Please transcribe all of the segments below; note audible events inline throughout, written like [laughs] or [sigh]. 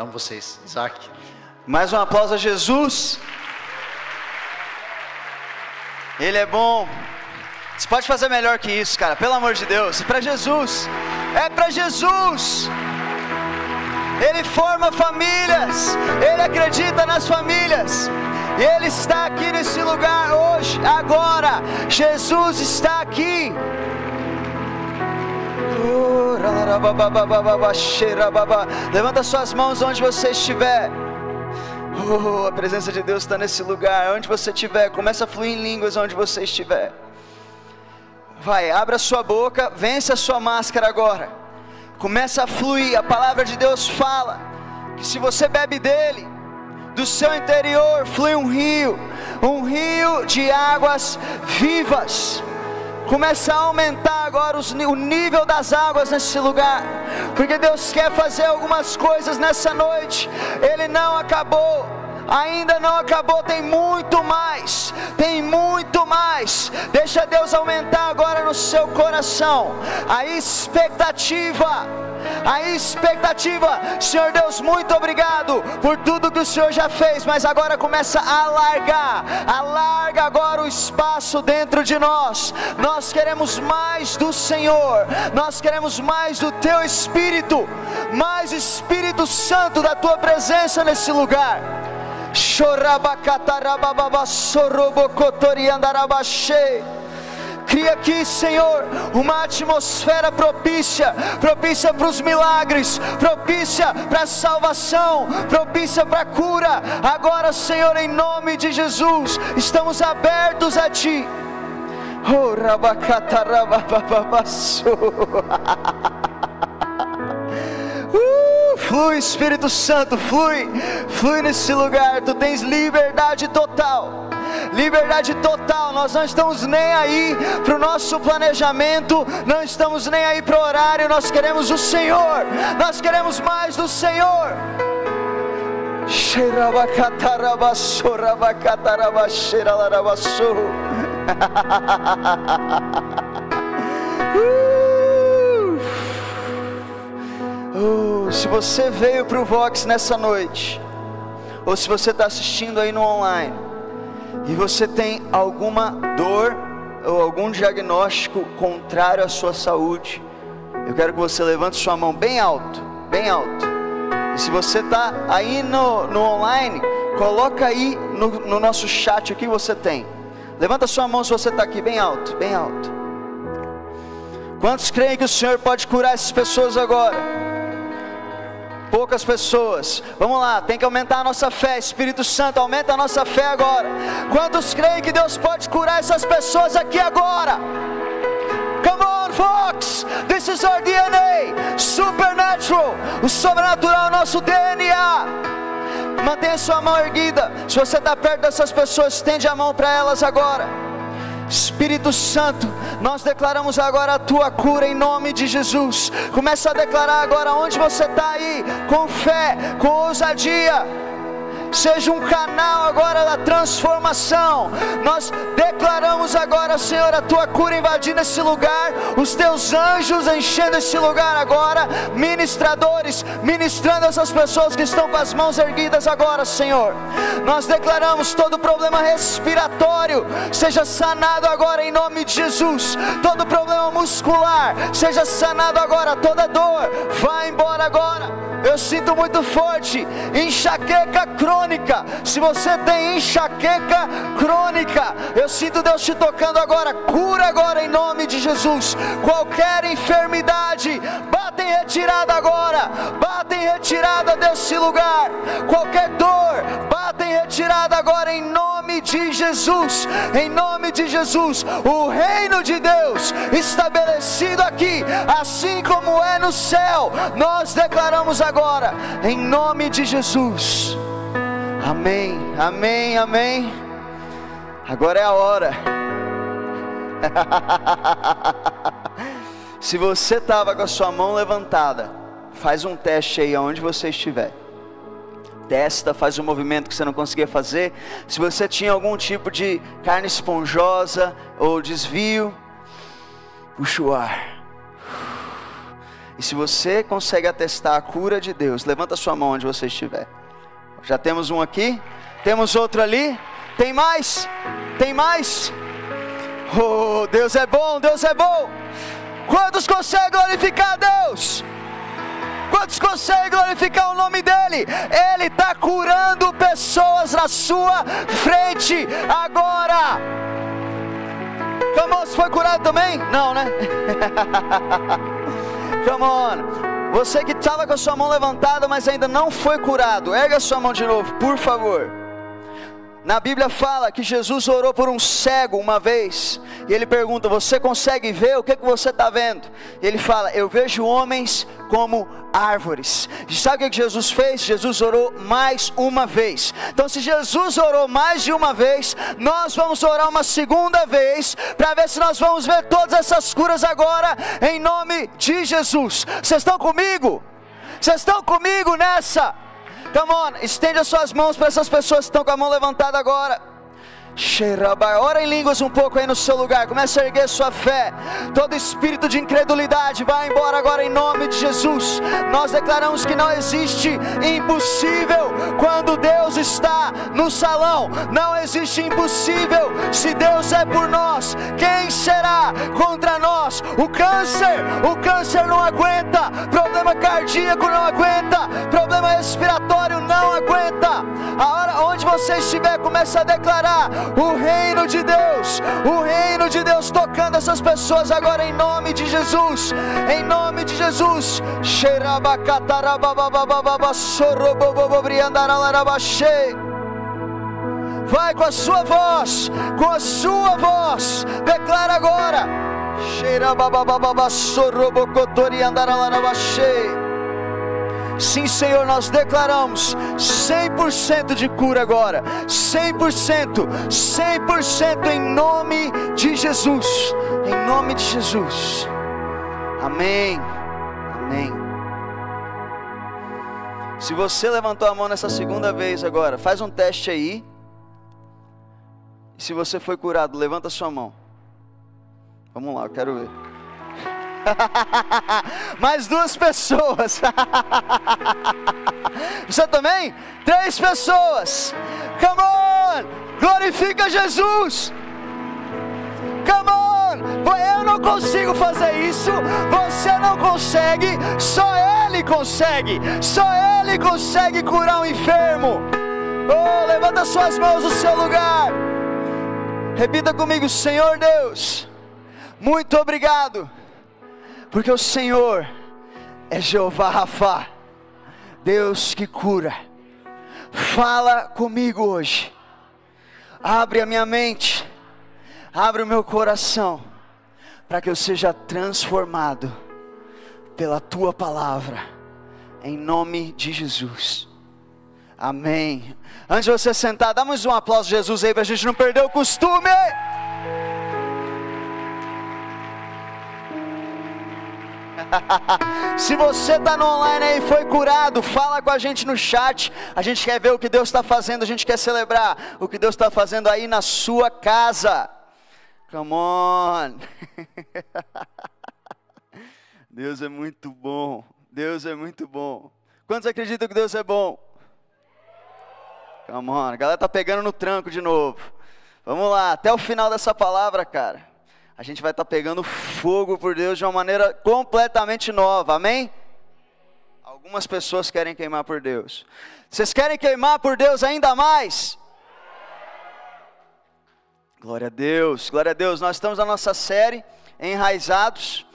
Amo vocês. Isaac. Mais um aplauso a Jesus. Ele é bom. Você pode fazer melhor que isso, cara, pelo amor de Deus. É para Jesus. É para Jesus. Ele forma famílias. Ele acredita nas famílias. Ele está aqui nesse lugar hoje, agora. Jesus está aqui. Levanta suas mãos onde você estiver. Oh, a presença de Deus está nesse lugar. Onde você estiver, começa a fluir em línguas onde você estiver. Vai, abra sua boca, vence a sua máscara agora. Começa a fluir. A palavra de Deus fala que se você bebe dele, do seu interior flui um rio, um rio de águas vivas. Começa a aumentar agora os, o nível das águas nesse lugar, porque Deus quer fazer algumas coisas nessa noite. Ele não acabou, ainda não acabou, tem muito mais, tem muito mais. Deixa Deus aumentar agora no seu coração a expectativa a expectativa. Senhor Deus, muito obrigado por tudo que o Senhor já fez, mas agora começa a alargar, alarga agora o espaço dentro de nós. Nós queremos mais do Senhor, nós queremos mais do Teu Espírito, mais Espírito Santo da Tua presença nesse lugar. Cria aqui, Senhor, uma atmosfera propícia propícia para os milagres, propícia para a salvação, propícia para a cura. Agora, Senhor, em nome de Jesus, estamos abertos a Ti. Oh, uh, flui, Espírito Santo, flui, flui nesse lugar. Tu tens liberdade total liberdade total. Nós não estamos nem aí para o nosso planejamento, não estamos nem aí para o horário. Nós queremos o Senhor, nós queremos mais do Senhor. Uh, [laughs] [laughs] se você veio para o Vox nessa noite, ou se você está assistindo aí no online, e você tem alguma dor ou algum diagnóstico contrário à sua saúde, eu quero que você levante sua mão bem alto, bem alto. E se você está aí no, no online, coloca aí no, no nosso chat o que você tem. Levanta sua mão se você está aqui bem alto, bem alto. Quantos creem que o Senhor pode curar essas pessoas agora? Poucas pessoas. Vamos lá, tem que aumentar a nossa fé. Espírito Santo, aumenta a nossa fé agora. Quantos creem que Deus pode curar essas pessoas aqui agora? Come on, Fox! This is our DNA. Supernatural. O sobrenatural é o nosso DNA. Mantenha sua mão erguida. Se você está perto dessas pessoas, estende a mão para elas agora. Espírito Santo, nós declaramos agora a tua cura em nome de Jesus. Começa a declarar agora onde você está aí, com fé, com ousadia seja um canal agora da transformação. Nós declaramos agora, Senhor, a tua cura invadindo esse lugar, os teus anjos enchendo esse lugar agora, ministradores, ministrando essas pessoas que estão com as mãos erguidas agora, Senhor. Nós declaramos todo problema respiratório seja sanado agora em nome de Jesus. Todo problema muscular seja sanado agora, toda dor vai embora agora eu sinto muito forte enxaqueca crônica. Se você tem enxaqueca crônica, eu sinto Deus te tocando agora. Cura agora em nome de Jesus. Qualquer enfermidade, bata em retirada agora. Bata em retirada desse lugar. Qualquer dor, bata em retirada agora em nome de Jesus. Em nome de Jesus, o reino de Deus estabelecido aqui, assim como é no céu. Nós declaramos agora em nome de Jesus. Amém, amém, amém. Agora é a hora. [laughs] Se você estava com a sua mão levantada, faz um teste aí aonde você estiver. Testa, faz um movimento que você não conseguia fazer. Se você tinha algum tipo de carne esponjosa ou desvio, puxa o ar E se você consegue atestar a cura de Deus, levanta sua mão onde você estiver. Já temos um aqui, temos outro ali. Tem mais? Tem mais? Oh, Deus é bom, Deus é bom. Quantos conseguem glorificar Deus? Quantos conseguem glorificar o nome dEle? Ele está curando pessoas na sua frente agora. Come on, você foi curado também? Não, né? [laughs] Come on. Você que estava com a sua mão levantada, mas ainda não foi curado, erga a sua mão de novo, por favor. Na Bíblia fala que Jesus orou por um cego uma vez, e ele pergunta: Você consegue ver? O que, que você está vendo? E ele fala: Eu vejo homens como árvores. E sabe o que Jesus fez? Jesus orou mais uma vez. Então, se Jesus orou mais de uma vez, nós vamos orar uma segunda vez, para ver se nós vamos ver todas essas curas agora, em nome de Jesus. Vocês estão comigo? Vocês estão comigo nessa? Come on, estende as suas mãos para essas pessoas que estão com a mão levantada agora. Ora em línguas um pouco aí no seu lugar. Comece a erguer sua fé. Todo espírito de incredulidade vai embora agora em nome de Jesus. Nós declaramos que não existe impossível quando Deus está no salão. Não existe impossível se Deus é por nós. Quem será contra nós? O câncer, o câncer não aguenta. Problema cardíaco não aguenta. Problema respiratório não aguenta. A hora onde você estiver, comece a declarar o reino de Deus, o reino de Deus tocando essas pessoas agora em nome de Jesus, em nome de Jesus. Vai com a sua voz, com a sua voz, declara agora. Cheira babababa sorrobocotori andaralaravachei. Sim, Senhor, nós declaramos 100% de cura agora. 100%, 100% em nome de Jesus. Em nome de Jesus. Amém. Amém. Se você levantou a mão nessa segunda vez agora, faz um teste aí. E se você foi curado, levanta sua mão. Vamos lá, eu quero ver. [laughs] Mais duas pessoas. [laughs] Você também? Três pessoas. Come on! Glorifica Jesus. Come on! Eu não consigo fazer isso. Você não consegue. Só Ele consegue. Só Ele consegue curar um enfermo. Oh, levanta suas mãos no seu lugar. Repita comigo, Senhor Deus. Muito obrigado porque o Senhor é Jeová Rafa, Deus que cura. Fala comigo hoje. Abre a minha mente, abre o meu coração, para que eu seja transformado pela tua palavra, em nome de Jesus. Amém. Antes de você sentar, damos um aplauso a Jesus aí para a gente não perder o costume. [laughs] Se você está no online aí e foi curado, fala com a gente no chat. A gente quer ver o que Deus está fazendo, a gente quer celebrar o que Deus está fazendo aí na sua casa. Come on. [laughs] Deus é muito bom. Deus é muito bom. Quantos acreditam que Deus é bom? Come on. A galera tá pegando no tranco de novo. Vamos lá, até o final dessa palavra, cara a gente vai estar tá pegando fogo por Deus de uma maneira completamente nova, amém? Algumas pessoas querem queimar por Deus. Vocês querem queimar por Deus ainda mais? Glória a Deus, glória a Deus. Nós estamos na nossa série Enraizados,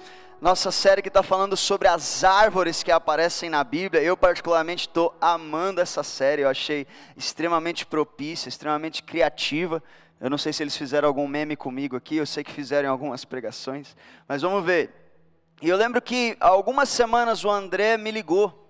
nossa série que está falando sobre as árvores que aparecem na Bíblia. Eu, particularmente, estou amando essa série, eu achei extremamente propícia, extremamente criativa. Eu não sei se eles fizeram algum meme comigo aqui, eu sei que fizeram algumas pregações, mas vamos ver. E eu lembro que há algumas semanas o André me ligou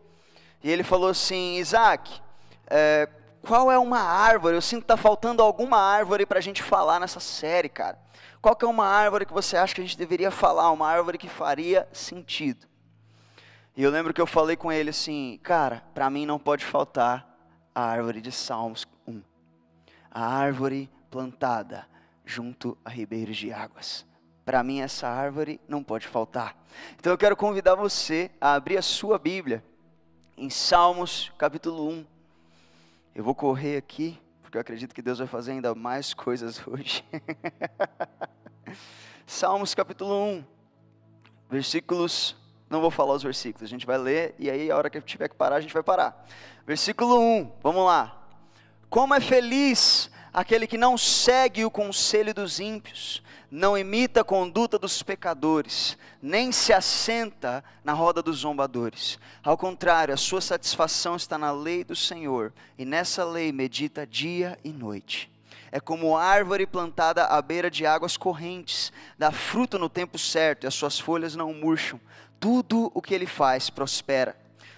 e ele falou assim: Isaac, é, qual é uma árvore? Eu sinto que está faltando alguma árvore para a gente falar nessa série, cara. Qual que é uma árvore que você acha que a gente deveria falar? Uma árvore que faria sentido. E eu lembro que eu falei com ele assim, cara, para mim não pode faltar a árvore de Salmos 1. A árvore plantada junto a ribeiros de águas. para mim essa árvore não pode faltar. Então eu quero convidar você a abrir a sua Bíblia em Salmos capítulo 1. Eu vou correr aqui, porque eu acredito que Deus vai fazer ainda mais coisas hoje. [laughs] Salmos capítulo 1, versículos. Não vou falar os versículos, a gente vai ler e aí a hora que tiver que parar, a gente vai parar. Versículo 1, vamos lá. Como é feliz aquele que não segue o conselho dos ímpios, não imita a conduta dos pecadores, nem se assenta na roda dos zombadores. Ao contrário, a sua satisfação está na lei do Senhor, e nessa lei medita dia e noite. É como árvore plantada à beira de águas correntes, dá fruto no tempo certo e as suas folhas não murcham. Tudo o que ele faz prospera.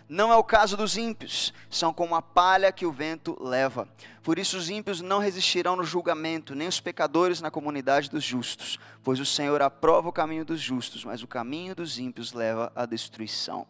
Não é o caso dos ímpios, são como a palha que o vento leva. Por isso os ímpios não resistirão no julgamento, nem os pecadores na comunidade dos justos, pois o Senhor aprova o caminho dos justos, mas o caminho dos ímpios leva à destruição.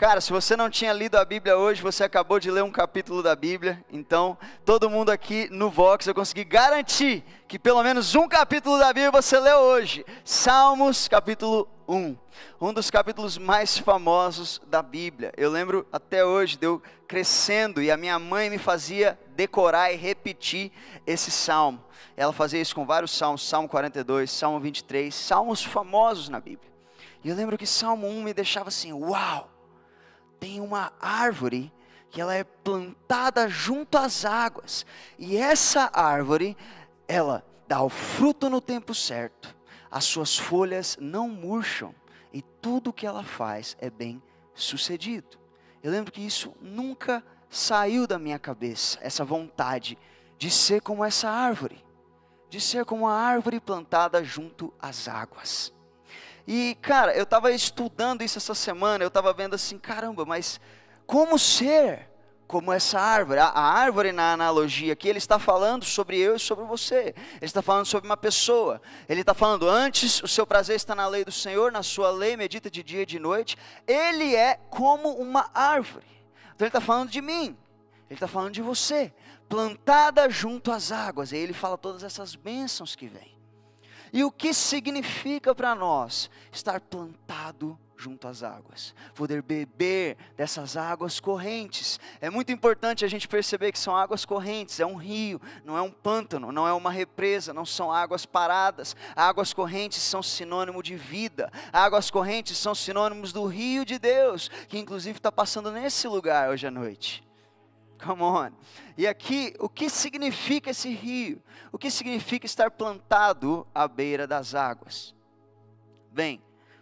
Cara, se você não tinha lido a Bíblia hoje, você acabou de ler um capítulo da Bíblia. Então, todo mundo aqui no Vox, eu consegui garantir que pelo menos um capítulo da Bíblia você leu hoje. Salmos, capítulo 1. Um dos capítulos mais famosos da Bíblia. Eu lembro até hoje de eu crescendo e a minha mãe me fazia decorar e repetir esse salmo. Ela fazia isso com vários salmos, Salmo 42, Salmo 23, salmos famosos na Bíblia. E eu lembro que Salmo 1 me deixava assim, uau! tem uma árvore que ela é plantada junto às águas. E essa árvore, ela dá o fruto no tempo certo. As suas folhas não murcham e tudo que ela faz é bem sucedido. Eu lembro que isso nunca saiu da minha cabeça, essa vontade de ser como essa árvore, de ser como a árvore plantada junto às águas. E, cara, eu estava estudando isso essa semana, eu estava vendo assim, caramba, mas como ser como essa árvore? A, a, árvore, na analogia aqui, ele está falando sobre eu e sobre você. Ele está falando sobre uma pessoa. Ele está falando, antes, o seu prazer está na lei do Senhor, na sua lei, medita de dia e de noite. Ele é como uma árvore. Então, ele está falando de mim. Ele está falando de você, plantada junto às águas. E ele fala todas essas bênçãos que vêm. E o que significa para nós estar plantado junto às águas, poder beber dessas águas correntes. É muito importante a gente perceber que são águas correntes, é um rio, não é um pântano, não é uma represa, não são águas paradas. Águas correntes são sinônimo de vida, águas correntes são sinônimos do rio de Deus, que inclusive está passando nesse lugar hoje à noite. Come on. E aqui, o que significa esse rio? O que significa estar plantado à beira das águas? Bem,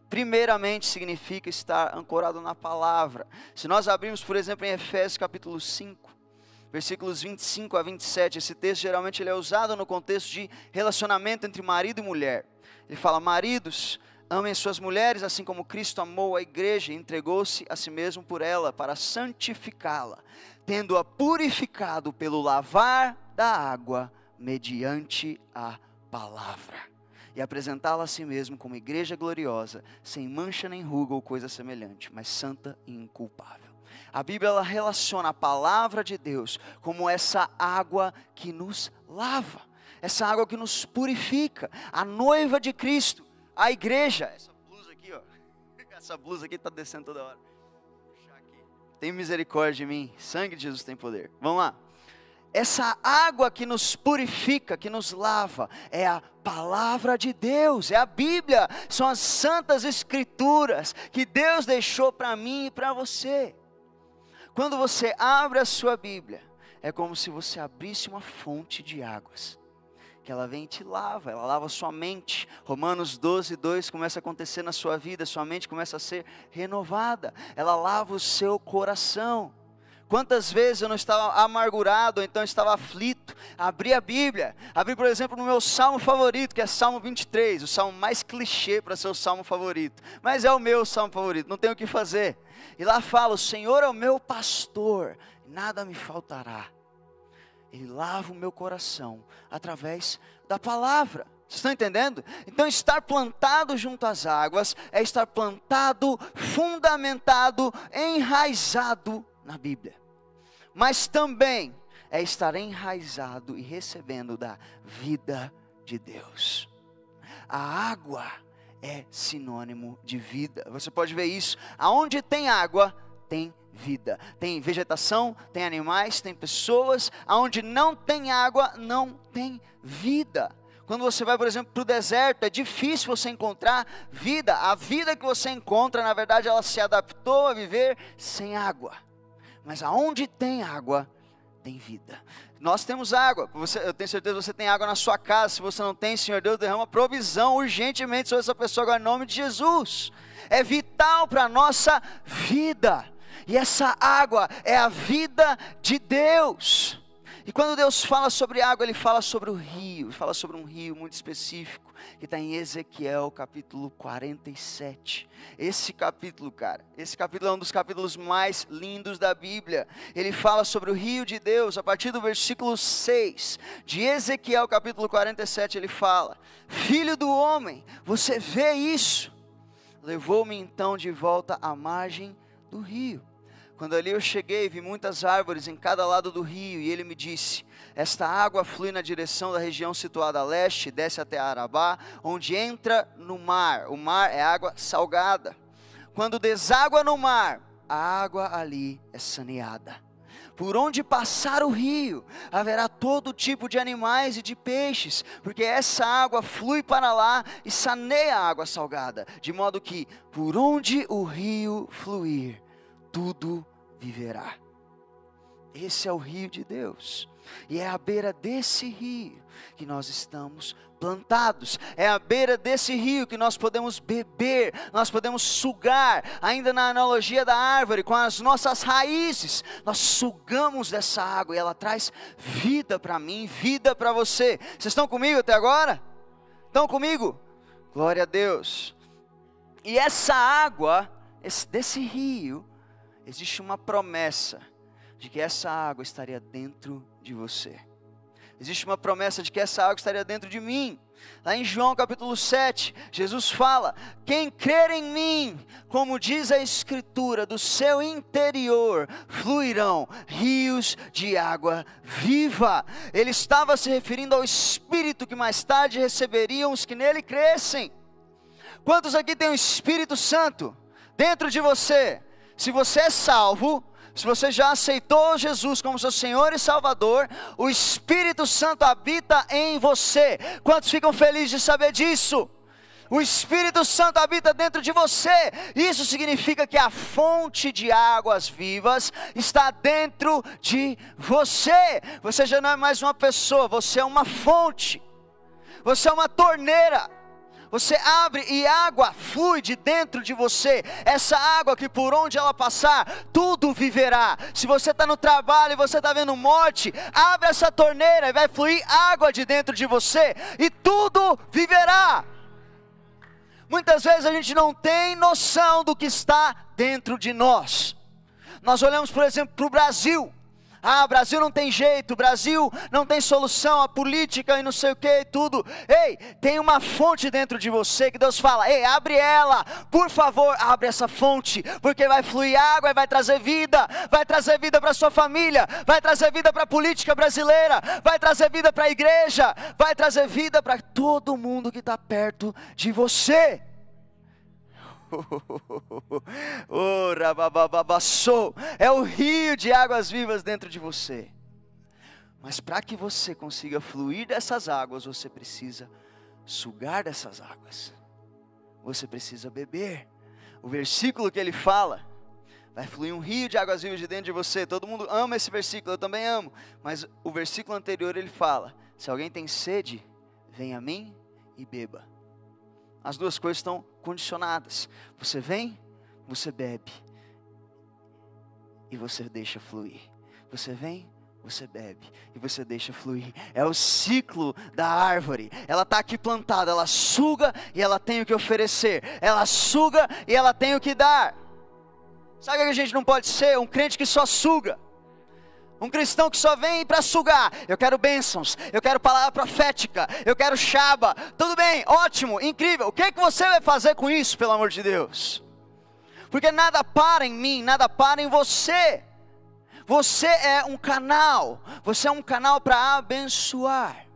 primeiramente significa estar ancorado na palavra. Se nós abrirmos, por exemplo, em Efésios capítulo 5, versículos 25 a 27, esse texto geralmente ele é usado no contexto de relacionamento entre marido e mulher. Ele fala: Maridos, amem suas mulheres, assim como Cristo amou a igreja e entregou-se a si mesmo por ela, para santificá-la tendo-a purificado pelo lavar da água, mediante a palavra, e apresentá-la a si mesmo como igreja gloriosa, sem mancha nem ruga ou coisa semelhante, mas santa e inculpável. A Bíblia ela relaciona a palavra de Deus como essa água que nos lava, essa água que nos purifica, a noiva de Cristo, a igreja. Essa blusa aqui, ó, [laughs] essa blusa aqui está descendo toda hora tem misericórdia de mim, sangue de Jesus tem poder. Vamos lá. Essa água que nos purifica, que nos lava, é a palavra de Deus, é a Bíblia, são as santas escrituras que Deus deixou para mim e para você. Quando você abre a sua Bíblia, é como se você abrisse uma fonte de águas que ela vem e te lava, ela lava a sua mente. Romanos 12, 2 começa a acontecer na sua vida, sua mente começa a ser renovada, ela lava o seu coração. Quantas vezes eu não estava amargurado, ou então estava aflito, abri a Bíblia, abri, por exemplo, no meu salmo favorito, que é Salmo 23, o salmo mais clichê para ser o salmo favorito, mas é o meu salmo favorito, não tenho o que fazer. E lá fala: O Senhor é o meu pastor, nada me faltará. Ele lava o meu coração através da palavra. Vocês estão entendendo? Então, estar plantado junto às águas é estar plantado, fundamentado, enraizado na Bíblia. Mas também é estar enraizado e recebendo da vida de Deus. a água é sinônimo de vida. Você pode ver isso. Aonde tem água, tem vida. Tem vegetação, tem animais, tem pessoas. Aonde não tem água, não tem vida. Quando você vai, por exemplo, para o deserto, é difícil você encontrar vida. A vida que você encontra, na verdade, ela se adaptou a viver sem água. Mas aonde tem água, tem vida. Nós temos água. Você, eu tenho certeza que você tem água na sua casa. Se você não tem, Senhor Deus, derrama provisão urgentemente sobre essa pessoa agora, em nome de Jesus. É vital para a nossa vida. E essa água é a vida de Deus. E quando Deus fala sobre água, Ele fala sobre o rio, fala sobre um rio muito específico, que está em Ezequiel capítulo 47. Esse capítulo, cara, esse capítulo é um dos capítulos mais lindos da Bíblia. Ele fala sobre o rio de Deus, a partir do versículo 6 de Ezequiel capítulo 47, ele fala: Filho do homem, você vê isso? Levou-me então de volta à margem do rio quando ali eu cheguei, vi muitas árvores em cada lado do rio, e ele me disse: Esta água flui na direção da região situada a leste, desce até Arabá, onde entra no mar. O mar é água salgada. Quando deságua no mar, a água ali é saneada. Por onde passar o rio, haverá todo tipo de animais e de peixes, porque essa água flui para lá e saneia a água salgada, de modo que, por onde o rio fluir, tudo viverá. Esse é o rio de Deus. E é à beira desse rio que nós estamos plantados. É à beira desse rio que nós podemos beber, nós podemos sugar, ainda na analogia da árvore, com as nossas raízes. Nós sugamos dessa água e ela traz vida para mim, vida para você. Vocês estão comigo até agora? Estão comigo? Glória a Deus. E essa água, esse, desse rio, existe uma promessa de que essa água estaria dentro de você. Existe uma promessa de que essa água estaria dentro de mim. Lá em João capítulo 7, Jesus fala: Quem crer em mim, como diz a Escritura, do seu interior fluirão rios de água viva. Ele estava se referindo ao Espírito que mais tarde receberiam os que nele crescem. Quantos aqui têm o Espírito Santo dentro de você? Se você é salvo, se você já aceitou Jesus como seu Senhor e Salvador, o Espírito Santo habita em você. Quantos ficam felizes de saber disso? O Espírito Santo habita dentro de você. Isso significa que a fonte de águas vivas está dentro de você. Você já não é mais uma pessoa, você é uma fonte. Você é uma torneira. Você abre e água flui de dentro de você. Essa água que por onde ela passar, tudo viverá. Se você está no trabalho e você está vendo morte, abre essa torneira e vai fluir água de dentro de você e tudo viverá. Muitas vezes a gente não tem noção do que está dentro de nós. Nós olhamos, por exemplo, para o Brasil. Ah, Brasil não tem jeito, Brasil não tem solução, a política e não sei o que e tudo. Ei, tem uma fonte dentro de você que Deus fala: ei, abre ela, por favor, abre essa fonte, porque vai fluir água e vai trazer vida, vai trazer vida para sua família, vai trazer vida para a política brasileira, vai trazer vida para a igreja, vai trazer vida para todo mundo que está perto de você. [laughs] é o rio de águas vivas dentro de você. Mas para que você consiga fluir dessas águas, você precisa sugar dessas águas. Você precisa beber. O versículo que ele fala, vai fluir um rio de águas vivas de dentro de você. Todo mundo ama esse versículo, eu também amo. Mas o versículo anterior ele fala: se alguém tem sede, venha a mim e beba. As duas coisas estão condicionadas. Você vem, você bebe. E você deixa fluir. Você vem, você bebe e você deixa fluir. É o ciclo da árvore. Ela está aqui plantada, ela suga e ela tem o que oferecer. Ela suga e ela tem o que dar. Sabe o que a gente não pode ser? Um crente que só suga. Um cristão que só vem para sugar. Eu quero bênçãos, eu quero palavra profética, eu quero chaba. Tudo bem, ótimo, incrível. O que, é que você vai fazer com isso, pelo amor de Deus? Porque nada para em mim, nada para em você. Você é um canal, você é um canal para abençoar.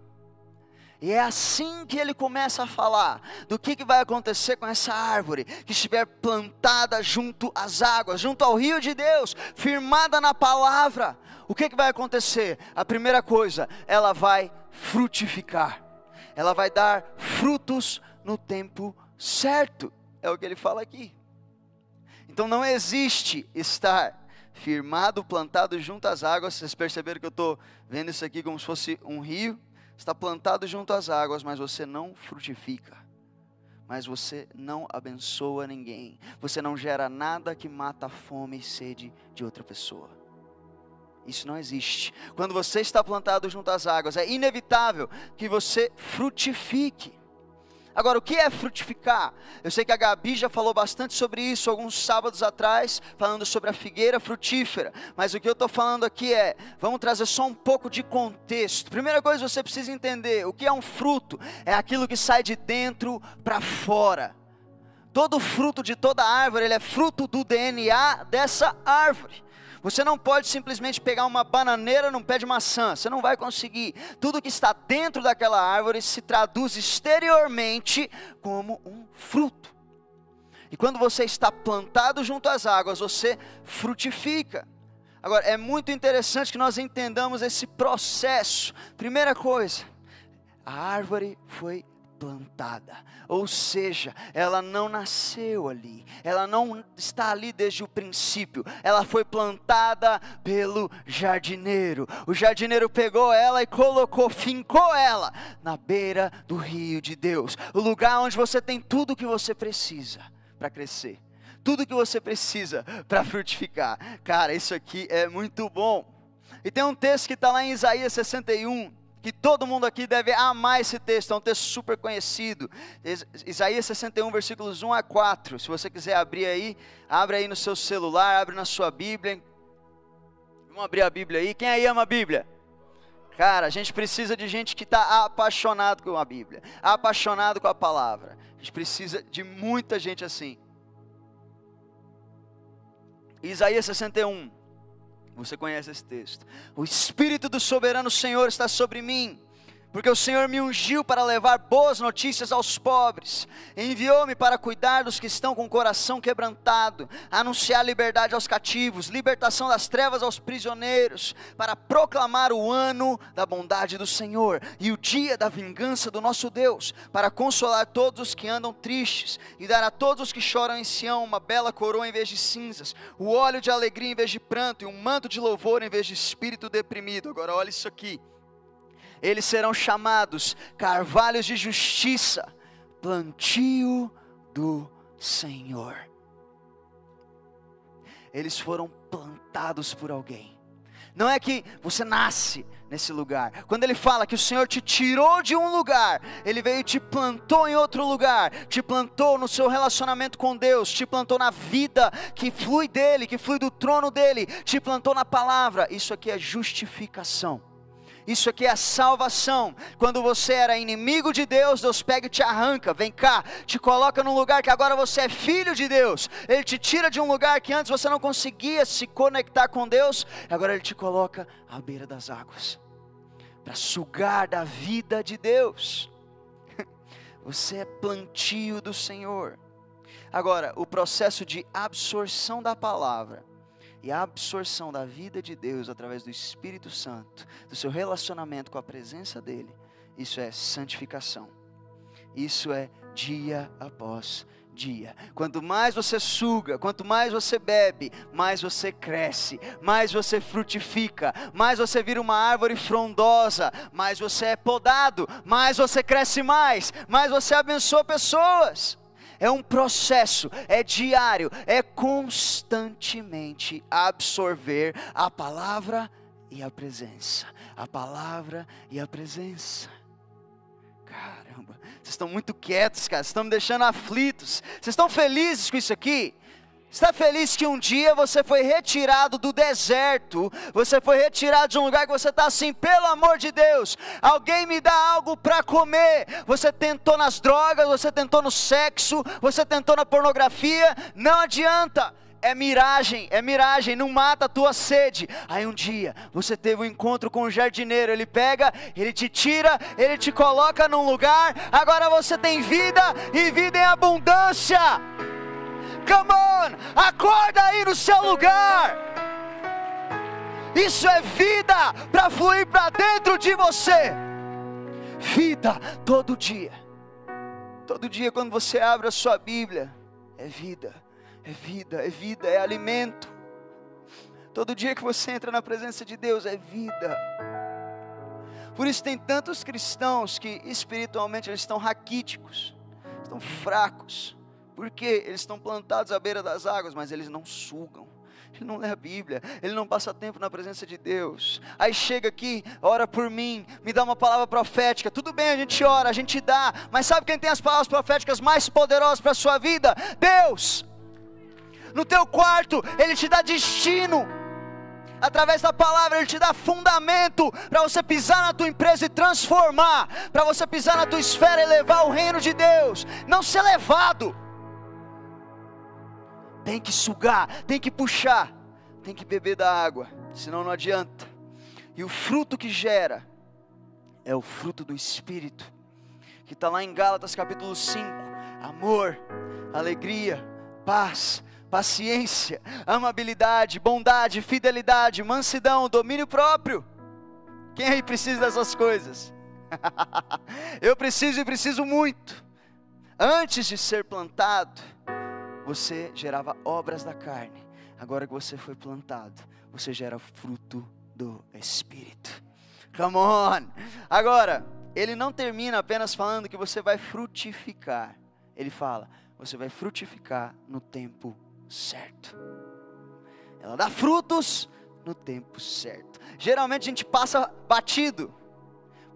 E é assim que ele começa a falar do que, que vai acontecer com essa árvore que estiver plantada junto às águas, junto ao rio de Deus, firmada na palavra. O que, que vai acontecer? A primeira coisa, ela vai frutificar, ela vai dar frutos no tempo certo, é o que ele fala aqui. Então não existe estar firmado, plantado junto às águas. Vocês perceberam que eu estou vendo isso aqui como se fosse um rio? Está plantado junto às águas, mas você não frutifica. Mas você não abençoa ninguém. Você não gera nada que mata a fome e sede de outra pessoa. Isso não existe. Quando você está plantado junto às águas, é inevitável que você frutifique. Agora, o que é frutificar? Eu sei que a Gabi já falou bastante sobre isso alguns sábados atrás, falando sobre a figueira frutífera. Mas o que eu estou falando aqui é, vamos trazer só um pouco de contexto. Primeira coisa você precisa entender: o que é um fruto? É aquilo que sai de dentro para fora. Todo fruto de toda árvore, ele é fruto do DNA dessa árvore. Você não pode simplesmente pegar uma bananeira num pé de maçã, você não vai conseguir. Tudo que está dentro daquela árvore se traduz exteriormente como um fruto. E quando você está plantado junto às águas, você frutifica. Agora, é muito interessante que nós entendamos esse processo. Primeira coisa, a árvore foi plantada, ou seja, ela não nasceu ali, ela não está ali desde o princípio, ela foi plantada pelo jardineiro. O jardineiro pegou ela e colocou, fincou ela na beira do rio de Deus, o lugar onde você tem tudo o que você precisa para crescer. Tudo que você precisa para frutificar. Cara, isso aqui é muito bom. E tem um texto que está lá em Isaías 61, que todo mundo aqui deve amar esse texto, é um texto super conhecido. Isaías 61, versículos 1 a 4. Se você quiser abrir aí, abre aí no seu celular, abre na sua Bíblia. Vamos abrir a Bíblia aí. Quem aí ama a Bíblia? Cara, a gente precisa de gente que está apaixonado com a Bíblia, apaixonado com a palavra. A gente precisa de muita gente assim. Isaías 61. Você conhece esse texto. O Espírito do soberano Senhor está sobre mim porque o Senhor me ungiu para levar boas notícias aos pobres, enviou-me para cuidar dos que estão com o coração quebrantado, anunciar liberdade aos cativos, libertação das trevas aos prisioneiros, para proclamar o ano da bondade do Senhor e o dia da vingança do nosso Deus, para consolar todos os que andam tristes e dar a todos os que choram em Sião uma bela coroa em vez de cinzas, o óleo de alegria em vez de pranto e um manto de louvor em vez de espírito deprimido. Agora olha isso aqui eles serão chamados carvalhos de justiça, plantio do Senhor. Eles foram plantados por alguém. Não é que você nasce nesse lugar. Quando ele fala que o Senhor te tirou de um lugar, ele veio e te plantou em outro lugar, te plantou no seu relacionamento com Deus, te plantou na vida que flui dele, que flui do trono dele, te plantou na palavra. Isso aqui é justificação. Isso aqui é a salvação. Quando você era inimigo de Deus, Deus pega e te arranca, vem cá, te coloca num lugar que agora você é filho de Deus. Ele te tira de um lugar que antes você não conseguia se conectar com Deus, agora ele te coloca à beira das águas para sugar da vida de Deus. [laughs] Você é plantio do Senhor. Agora, o processo de absorção da palavra e a absorção da vida de Deus através do Espírito Santo, do seu relacionamento com a presença dEle, isso é santificação. Isso é dia após dia. Quanto mais você suga, quanto mais você bebe, mais você cresce, mais você frutifica, mais você vira uma árvore frondosa, mais você é podado, mais você cresce mais, mais você abençoa pessoas é um processo, é diário, é constantemente absorver a palavra e a presença. A palavra e a presença. Caramba, vocês estão muito quietos, cara, vocês estão me deixando aflitos. Vocês estão felizes com isso aqui? Está feliz que um dia você foi retirado do deserto, você foi retirado de um lugar que você está assim, pelo amor de Deus, alguém me dá algo para comer. Você tentou nas drogas, você tentou no sexo, você tentou na pornografia, não adianta. é miragem, é miragem, não mata a tua sede. Aí um dia você teve um encontro com o jardineiro, ele pega, ele te tira, ele te coloca num lugar, agora você tem vida e vida em abundância. Come on, acorda aí no seu lugar. Isso é vida para fluir para dentro de você. Vida todo dia. Todo dia quando você abre a sua Bíblia, é vida, é vida, é vida, é alimento. Todo dia que você entra na presença de Deus é vida. Por isso tem tantos cristãos que espiritualmente eles estão raquíticos, estão fracos. Porque eles estão plantados à beira das águas, mas eles não sugam ele não lê a Bíblia, ele não passa tempo na presença de Deus. Aí chega aqui, ora por mim, me dá uma palavra profética. Tudo bem, a gente ora, a gente dá, mas sabe quem tem as palavras proféticas mais poderosas para a sua vida? Deus. No teu quarto, ele te dá destino. Através da palavra, ele te dá fundamento para você pisar na tua empresa e transformar, para você pisar na tua esfera e levar o reino de Deus, não ser levado tem que sugar, tem que puxar, tem que beber da água, senão não adianta. E o fruto que gera é o fruto do Espírito, que está lá em Gálatas capítulo 5: amor, alegria, paz, paciência, amabilidade, bondade, fidelidade, mansidão, domínio próprio. Quem aí precisa dessas coisas? [laughs] Eu preciso e preciso muito. Antes de ser plantado, você gerava obras da carne. Agora que você foi plantado, você gera fruto do Espírito. Come on! Agora, ele não termina apenas falando que você vai frutificar. Ele fala, você vai frutificar no tempo certo. Ela dá frutos no tempo certo. Geralmente a gente passa batido.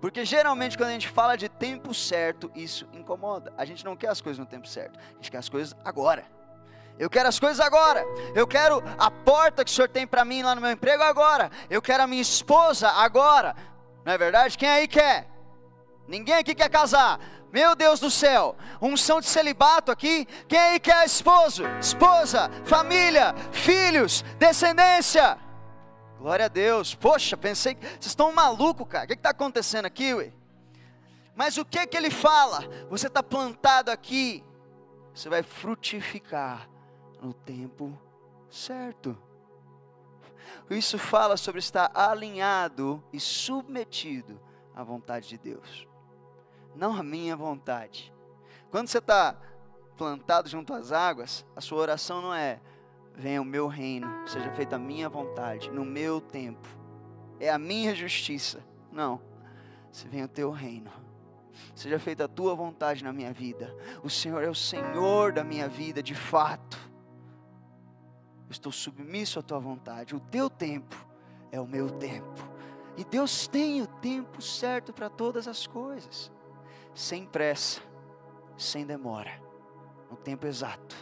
Porque geralmente quando a gente fala de tempo certo, isso incomoda. A gente não quer as coisas no tempo certo. A gente quer as coisas agora. Eu quero as coisas agora. Eu quero a porta que o Senhor tem para mim lá no meu emprego agora. Eu quero a minha esposa agora. Não é verdade? Quem aí quer? Ninguém aqui quer casar. Meu Deus do céu, unção de celibato aqui. Quem aí quer esposo, esposa, família, filhos, descendência? Glória a Deus. Poxa, pensei que vocês estão malucos, cara. O que está acontecendo aqui, ué? Mas o que que ele fala? Você está plantado aqui, você vai frutificar no tempo certo. Isso fala sobre estar alinhado e submetido à vontade de Deus, não à minha vontade. Quando você está plantado junto às águas, a sua oração não é: venha o meu reino, seja feita a minha vontade, no meu tempo, é a minha justiça. Não, se vem o teu reino seja feita a tua vontade na minha vida. O Senhor é o Senhor da minha vida, de fato. Eu estou submisso à tua vontade. O teu tempo é o meu tempo. E Deus tem o tempo certo para todas as coisas, sem pressa, sem demora, no tempo exato.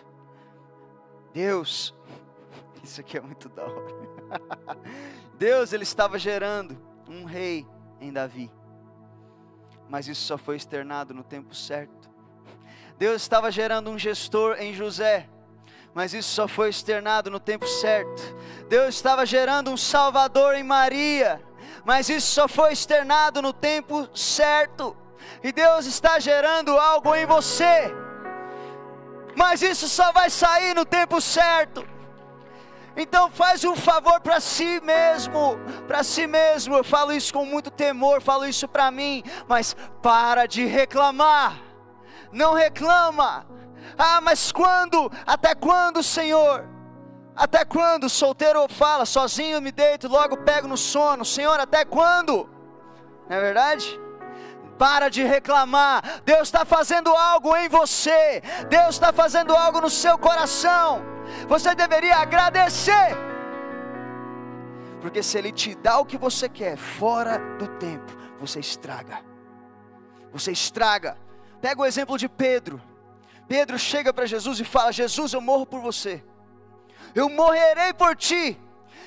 Deus, [laughs] isso aqui é muito da hora. [laughs] Deus, ele estava gerando um rei em Davi mas isso só foi externado no tempo certo. Deus estava gerando um gestor em José, mas isso só foi externado no tempo certo. Deus estava gerando um Salvador em Maria, mas isso só foi externado no tempo certo. E Deus está gerando algo em você, mas isso só vai sair no tempo certo. Então faz um favor para si mesmo, para si mesmo. Eu falo isso com muito temor, falo isso para mim, mas para de reclamar. Não reclama. Ah, mas quando? Até quando, Senhor? Até quando? Solteiro fala, sozinho me deito, logo pego no sono. Senhor, até quando? Não é verdade? Para de reclamar. Deus está fazendo algo em você. Deus está fazendo algo no seu coração você deveria agradecer. Porque se Ele te dá o que você quer fora do tempo, você estraga. Você estraga. Pega o exemplo de Pedro. Pedro chega para Jesus e fala: Jesus, eu morro por você. Eu morrerei por ti.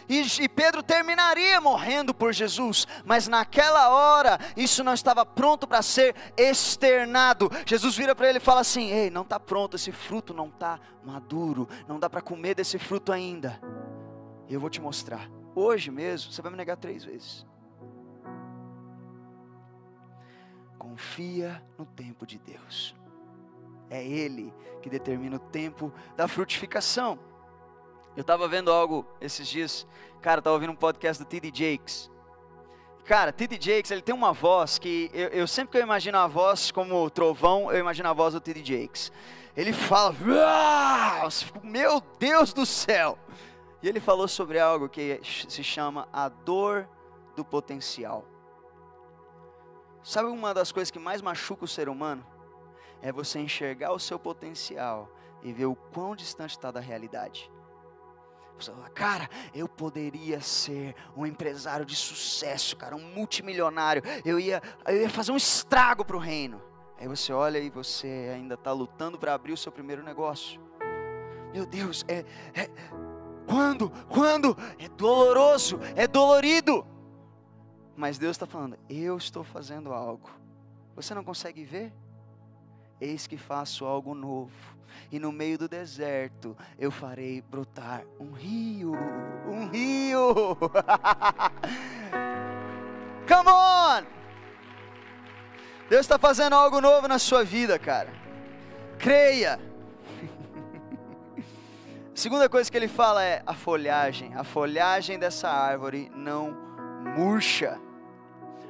e, e, Pedro terminaria morrendo por Jesus, mas naquela hora isso não estava pronto para ser externado. Jesus vira para ele e fala assim: Ei, não está pronto, esse fruto não está maduro, não dá para comer desse fruto ainda. Eu vou te mostrar. Hoje mesmo, você vai me negar três vezes. Confia no tempo de Deus. É Ele que determina o tempo da frutificação. Eu estava vendo algo esses dias, cara, estava ouvindo um podcast do T.D. Jakes. Cara, T.D. Jakes, ele tem uma voz que, eu, eu, sempre que eu imagino a voz como trovão, eu imagino a voz do T.D. Jakes. Ele fala, meu Deus do céu. E ele falou sobre algo que se chama a dor do potencial. Sabe uma das coisas que mais machuca o ser humano? É você enxergar o seu potencial e ver o quão distante está da realidade. Você fala, cara, eu poderia ser um empresário de sucesso, cara, um multimilionário. Eu ia, eu ia fazer um estrago para o reino. Aí você olha e você ainda está lutando para abrir o seu primeiro negócio. Meu Deus, é, é quando, quando? É doloroso, é dolorido. Mas Deus está falando, eu estou fazendo algo. Você não consegue ver? Eis que faço algo novo, e no meio do deserto eu farei brotar um rio, um rio. [laughs] Come on! Deus está fazendo algo novo na sua vida, cara. Creia. [laughs] Segunda coisa que ele fala é a folhagem. A folhagem dessa árvore não murcha.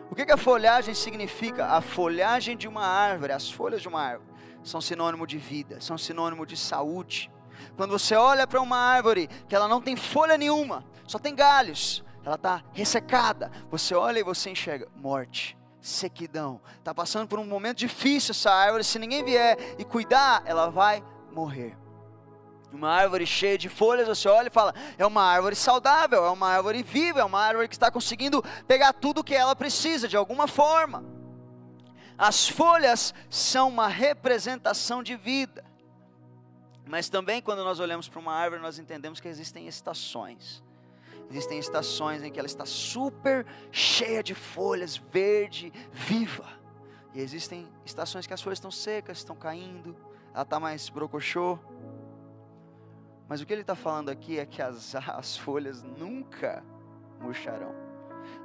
O que, que a folhagem significa? A folhagem de uma árvore, as folhas de uma árvore, são sinônimo de vida, são sinônimo de saúde. Quando você olha para uma árvore que ela não tem folha nenhuma, só tem galhos, ela está ressecada, você olha e você enxerga morte, sequidão. Está passando por um momento difícil essa árvore, se ninguém vier e cuidar, ela vai morrer. Uma árvore cheia de folhas, você olha e fala: é uma árvore saudável, é uma árvore viva, é uma árvore que está conseguindo pegar tudo que ela precisa de alguma forma. As folhas são uma representação de vida. Mas também, quando nós olhamos para uma árvore, nós entendemos que existem estações. Existem estações em que ela está super cheia de folhas, verde, viva. E existem estações que as folhas estão secas, estão caindo, ela está mais brocochô. Mas o que ele está falando aqui é que as, [laughs] as folhas nunca murcharão.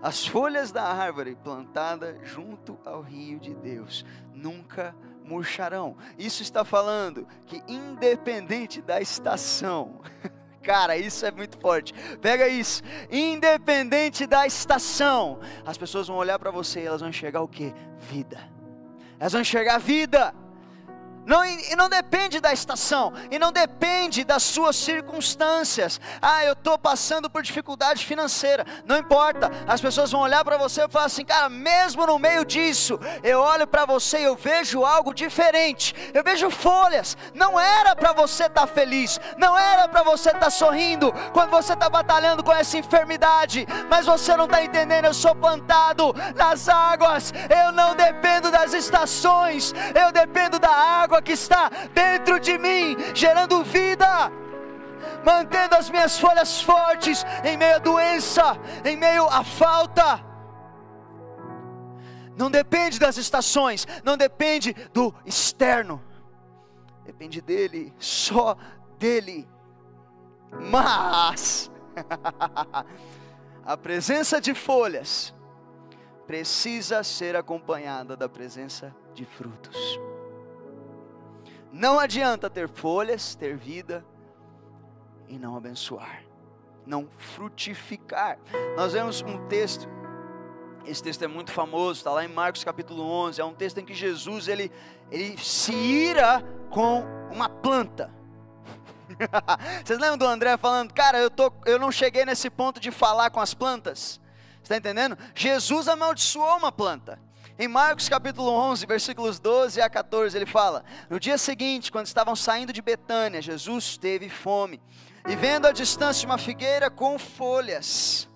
As folhas da árvore plantada junto ao rio de Deus nunca murcharão. Isso está falando que independente da estação, [laughs] cara, isso é muito forte. Pega isso. Independente da estação, as pessoas vão olhar para você e elas vão enxergar o que? Vida. Elas vão enxergar vida. Não, e não depende da estação, e não depende das suas circunstâncias. Ah, eu estou passando por dificuldade financeira. Não importa, as pessoas vão olhar para você e falar assim, cara, mesmo no meio disso, eu olho para você e eu vejo algo diferente. Eu vejo folhas. Não era para você estar tá feliz, não era para você estar tá sorrindo quando você está batalhando com essa enfermidade, mas você não está entendendo. Eu sou plantado nas águas, eu não dependo das estações, eu dependo da água água que está dentro de mim, gerando vida, mantendo as minhas folhas fortes em meio à doença, em meio à falta. Não depende das estações, não depende do externo, depende dele, só dele. Mas [laughs] a presença de folhas precisa ser acompanhada da presença de frutos. Não adianta ter folhas, ter vida e não abençoar, não frutificar. Nós vemos um texto, esse texto é muito famoso, está lá em Marcos capítulo 11, é um texto em que Jesus ele, ele se ira com uma planta. [laughs] Vocês lembram do André falando, cara, eu, tô, eu não cheguei nesse ponto de falar com as plantas? Está entendendo? Jesus amaldiçoou uma planta. Em Marcos capítulo 11, versículos 12 a 14, ele fala: No dia seguinte, quando estavam saindo de Betânia, Jesus teve fome. E vendo à distância uma figueira com folhas,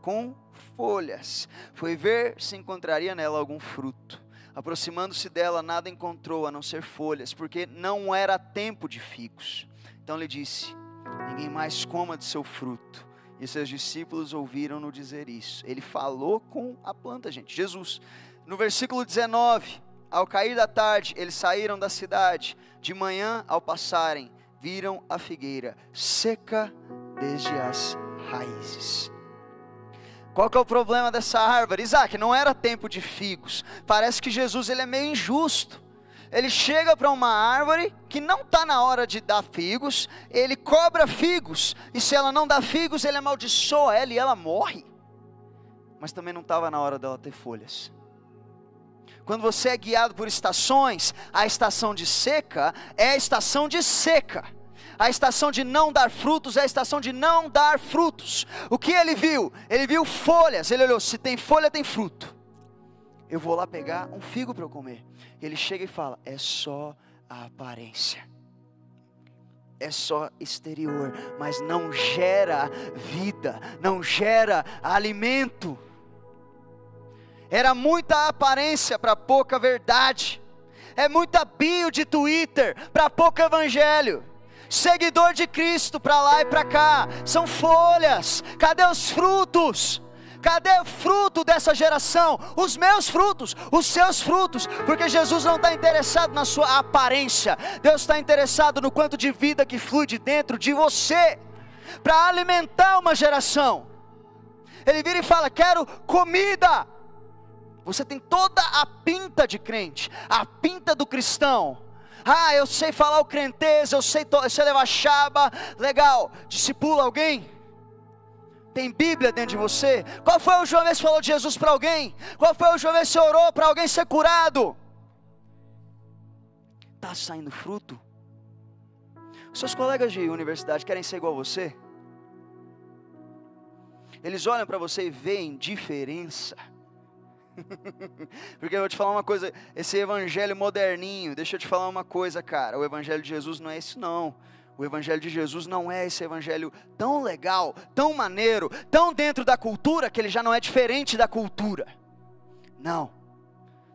com folhas, foi ver se encontraria nela algum fruto. Aproximando-se dela, nada encontrou a não ser folhas, porque não era tempo de figos. Então lhe disse: Ninguém mais coma de seu fruto. E seus discípulos ouviram-no dizer isso. Ele falou com a planta, gente, Jesus. No versículo 19, ao cair da tarde, eles saíram da cidade. De manhã, ao passarem, viram a figueira seca desde as raízes. Qual que é o problema dessa árvore? Isaac, não era tempo de figos. Parece que Jesus ele é meio injusto. Ele chega para uma árvore que não está na hora de dar figos, ele cobra figos, e se ela não dá figos, ele amaldiçoa ela e ela morre. Mas também não estava na hora dela ter folhas. Quando você é guiado por estações, a estação de seca é a estação de seca. A estação de não dar frutos é a estação de não dar frutos. O que ele viu? Ele viu folhas. Ele olhou: se tem folha, tem fruto. Eu vou lá pegar um figo para eu comer. Ele chega e fala: é só a aparência. É só exterior, mas não gera vida, não gera alimento. Era muita aparência para pouca verdade. É muita bio de Twitter para pouco evangelho seguidor de Cristo para lá e para cá, são folhas. Cadê os frutos? Cadê o fruto dessa geração? Os meus frutos, os seus frutos, porque Jesus não está interessado na sua aparência, Deus está interessado no quanto de vida que flui de dentro de você, para alimentar uma geração. Ele vira e fala: Quero comida. Você tem toda a pinta de crente, a pinta do cristão, ah, eu sei falar o crentez, eu sei, eu sei levar chaba. Legal. Discipula alguém? Tem Bíblia dentro de você? Qual foi a última vez que falou de Jesus para alguém? Qual foi a última vez que você orou para alguém ser curado? Está saindo fruto? Seus colegas de universidade querem ser igual a você? Eles olham para você e veem diferença. [laughs] Porque eu vou te falar uma coisa, esse evangelho moderninho, deixa eu te falar uma coisa, cara. O evangelho de Jesus não é isso não. O evangelho de Jesus não é esse evangelho tão legal, tão maneiro, tão dentro da cultura que ele já não é diferente da cultura. Não.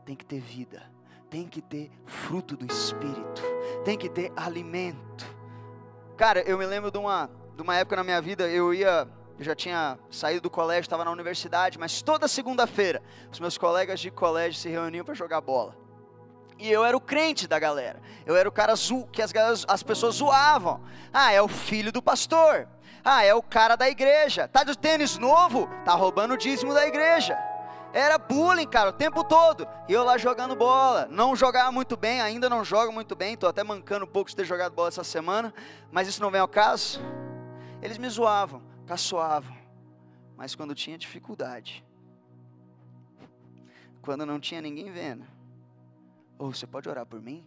Tem que ter vida, tem que ter fruto do espírito, tem que ter alimento. Cara, eu me lembro de uma de uma época na minha vida, eu ia eu já tinha saído do colégio, estava na universidade, mas toda segunda-feira os meus colegas de colégio se reuniam para jogar bola. E eu era o crente da galera. Eu era o cara azul que as, as pessoas zoavam. Ah, é o filho do pastor. Ah, é o cara da igreja. Tá de tênis novo? Tá roubando o dízimo da igreja. Era bullying, cara, o tempo todo. E eu lá jogando bola. Não jogava muito bem, ainda não jogo muito bem. Tô até mancando um pouco de ter jogado bola essa semana. Mas isso não vem ao caso. Eles me zoavam caçoavam, mas quando tinha dificuldade, quando não tinha ninguém vendo, ou oh, você pode orar por mim?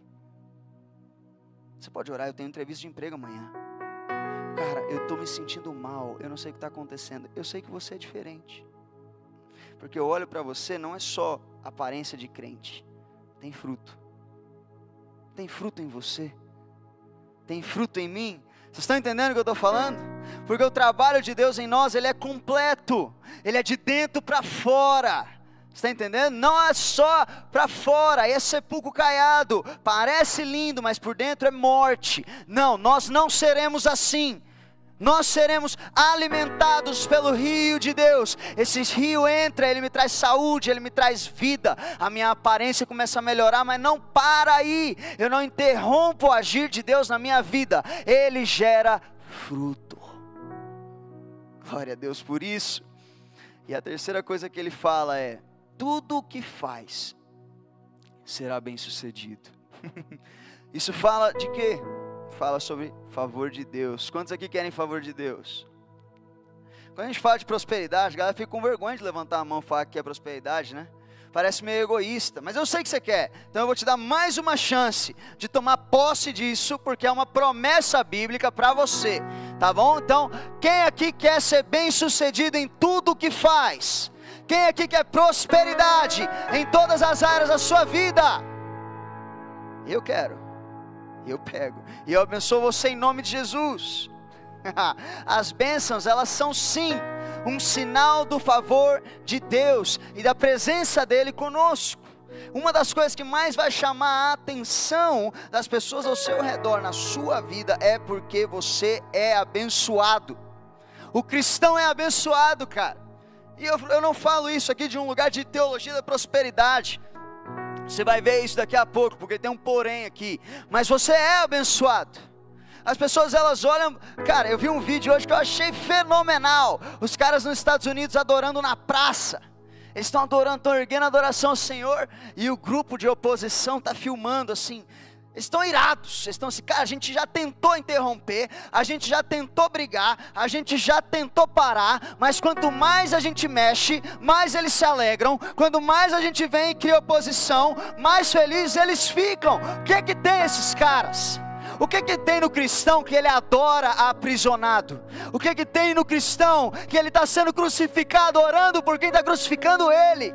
Você pode orar, eu tenho entrevista de emprego amanhã. Cara, eu estou me sentindo mal, eu não sei o que está acontecendo. Eu sei que você é diferente. Porque eu olho para você, não é só aparência de crente, tem fruto. Tem fruto em você, tem fruto em mim. Vocês estão entendendo o que eu estou falando? Porque o trabalho de Deus em nós, ele é completo. Ele é de dentro para fora. Está entendendo? Não é só para fora, é sepulcro caiado. Parece lindo, mas por dentro é morte. Não, nós não seremos assim nós seremos alimentados pelo rio de Deus. Esse rio entra, ele me traz saúde, ele me traz vida. A minha aparência começa a melhorar, mas não para aí. Eu não interrompo o agir de Deus na minha vida. Ele gera fruto. Glória a Deus por isso. E a terceira coisa que ele fala é: tudo o que faz será bem sucedido. [laughs] isso fala de quê? Fala sobre favor de Deus. Quantos aqui querem favor de Deus? Quando a gente fala de prosperidade, a galera fica com vergonha de levantar a mão e falar que é prosperidade, né? Parece meio egoísta, mas eu sei que você quer. Então eu vou te dar mais uma chance de tomar posse disso, porque é uma promessa bíblica para você, tá bom? Então, quem aqui quer ser bem-sucedido em tudo que faz? Quem aqui quer prosperidade em todas as áreas da sua vida? Eu quero eu pego. E eu abençoo você em nome de Jesus. [laughs] As bênçãos, elas são sim um sinal do favor de Deus e da presença dEle conosco. Uma das coisas que mais vai chamar a atenção das pessoas ao seu redor na sua vida é porque você é abençoado. O cristão é abençoado, cara. E eu, eu não falo isso aqui de um lugar de teologia da prosperidade. Você vai ver isso daqui a pouco, porque tem um porém aqui. Mas você é abençoado. As pessoas elas olham, cara, eu vi um vídeo hoje que eu achei fenomenal. Os caras nos Estados Unidos adorando na praça. Eles estão adorando, estão erguendo adoração ao Senhor, e o grupo de oposição está filmando assim. Eles estão irados, eles estão assim, cara, a gente já tentou interromper, a gente já tentou brigar, a gente já tentou parar, mas quanto mais a gente mexe, mais eles se alegram, quando mais a gente vem e cria oposição, mais felizes eles ficam. O que é que tem esses caras? O que que tem no cristão que ele adora aprisionado? O que que tem no cristão que ele está sendo crucificado, orando por quem está crucificando ele?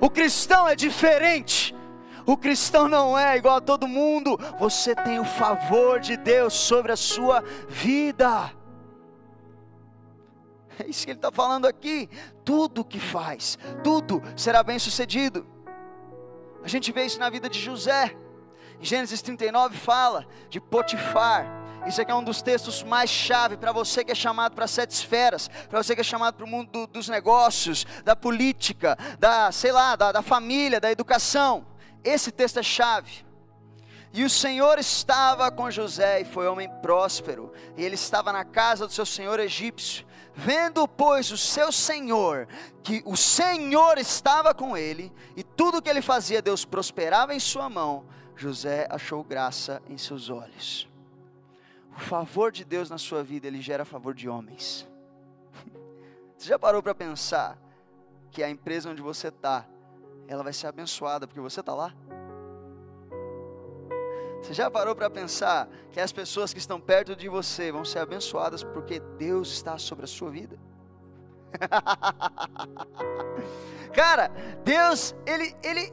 O cristão é diferente. O cristão não é igual a todo mundo. Você tem o favor de Deus sobre a sua vida. É isso que ele está falando aqui. Tudo que faz, tudo será bem sucedido. A gente vê isso na vida de José. Em Gênesis 39 fala de Potifar. Isso aqui é um dos textos mais chave para você que é chamado para sete esferas, para você que é chamado para o mundo do, dos negócios, da política, da, sei lá, da, da família, da educação. Esse texto é chave. E o Senhor estava com José e foi homem próspero, e ele estava na casa do seu senhor egípcio. Vendo, pois, o seu senhor, que o Senhor estava com ele, e tudo que ele fazia, Deus prosperava em sua mão, José achou graça em seus olhos. O favor de Deus na sua vida, ele gera favor de homens. [laughs] Você já parou para pensar que a empresa onde você está ela vai ser abençoada porque você está lá. Você já parou para pensar que as pessoas que estão perto de você vão ser abençoadas porque Deus está sobre a sua vida? [laughs] Cara, Deus, ele, ele,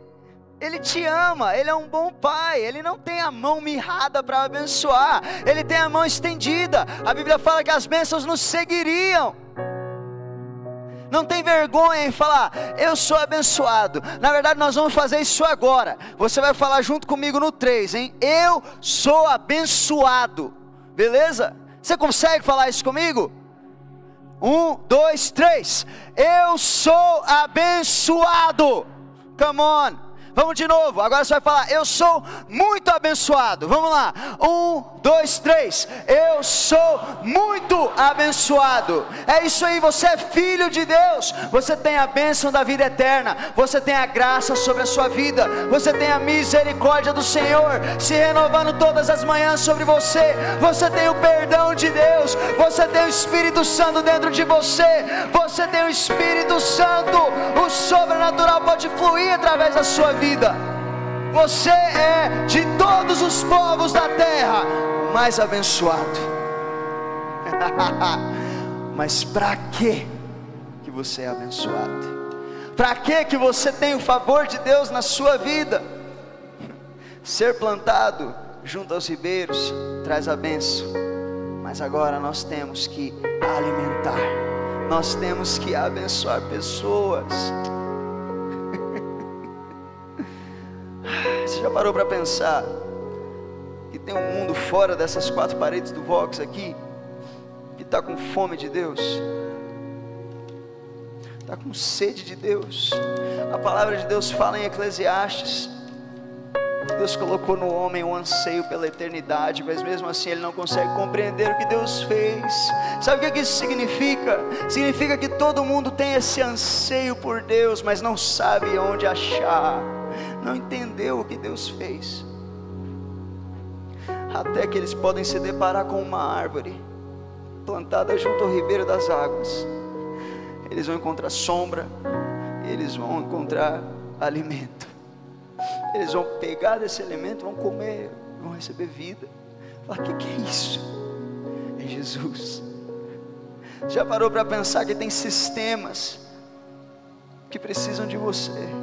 ele te ama, Ele é um bom pai, Ele não tem a mão mirrada para abençoar, Ele tem a mão estendida. A Bíblia fala que as bênçãos nos seguiriam. Não tem vergonha em falar, eu sou abençoado. Na verdade, nós vamos fazer isso agora. Você vai falar junto comigo no 3, hein? Eu sou abençoado. Beleza? Você consegue falar isso comigo? Um, dois, três. Eu sou abençoado. Come on. Vamos de novo. Agora você vai falar: Eu sou muito abençoado. Vamos lá. Um, dois, três. Eu sou muito abençoado. É isso aí. Você é filho de Deus. Você tem a bênção da vida eterna. Você tem a graça sobre a sua vida. Você tem a misericórdia do Senhor se renovando todas as manhãs sobre você. Você tem o perdão de Deus. Você tem o Espírito Santo dentro de você. Você tem o Espírito Santo. O sobrenatural pode fluir através da sua vida vida. Você é de todos os povos da terra o mais abençoado. [laughs] Mas para que que você é abençoado? Para que que você tem o favor de Deus na sua vida? [laughs] Ser plantado junto aos ribeiros traz a benção. Mas agora nós temos que alimentar. Nós temos que abençoar pessoas. Já parou para pensar que tem um mundo fora dessas quatro paredes do Vox aqui, que está com fome de Deus, está com sede de Deus? A palavra de Deus fala em Eclesiastes. Deus colocou no homem um anseio pela eternidade, mas mesmo assim ele não consegue compreender o que Deus fez. Sabe o que isso significa? Significa que todo mundo tem esse anseio por Deus, mas não sabe onde achar não entendeu o que Deus fez. Até que eles podem se deparar com uma árvore plantada junto ao ribeiro das águas. Eles vão encontrar sombra, eles vão encontrar alimento. Eles vão pegar desse alimento, vão comer, vão receber vida. Fala, o que, que é isso? É Jesus. Já parou para pensar que tem sistemas que precisam de você?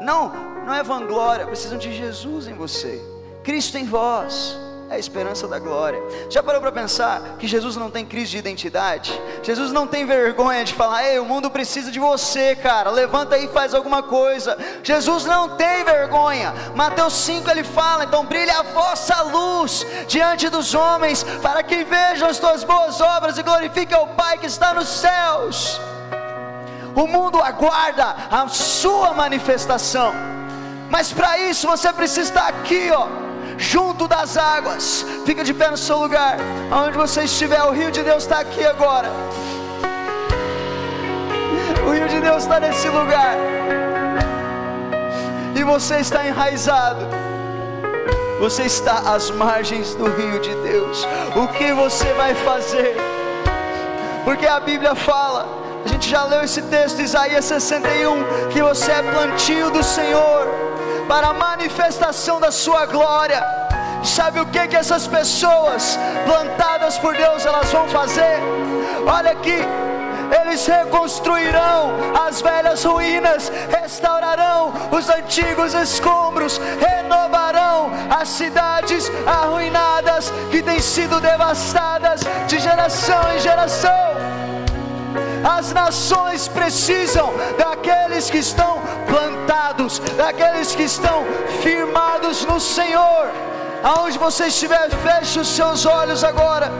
Não, não é vanglória, precisam de Jesus em você, Cristo em vós, é a esperança da glória. Já parou para pensar que Jesus não tem crise de identidade? Jesus não tem vergonha de falar: "Ei, o mundo precisa de você, cara. Levanta aí e faz alguma coisa". Jesus não tem vergonha. Mateus 5 ele fala: "Então brilhe a vossa luz diante dos homens, para que vejam as tuas boas obras e glorifiquem ao Pai que está nos céus". O mundo aguarda a sua manifestação. Mas para isso você precisa estar aqui, ó, junto das águas. Fica de pé no seu lugar, aonde você estiver. O rio de Deus está aqui agora. O rio de Deus está nesse lugar. E você está enraizado. Você está às margens do rio de Deus. O que você vai fazer? Porque a Bíblia fala, gente já leu esse texto, Isaías 61, que você é plantio do Senhor para a manifestação da sua glória. Sabe o que que essas pessoas plantadas por Deus elas vão fazer? Olha aqui, eles reconstruirão as velhas ruínas, restaurarão os antigos escombros, renovarão as cidades arruinadas que têm sido devastadas de geração em geração. As nações precisam daqueles que estão plantados, daqueles que estão firmados no Senhor. Aonde você estiver, feche os seus olhos agora.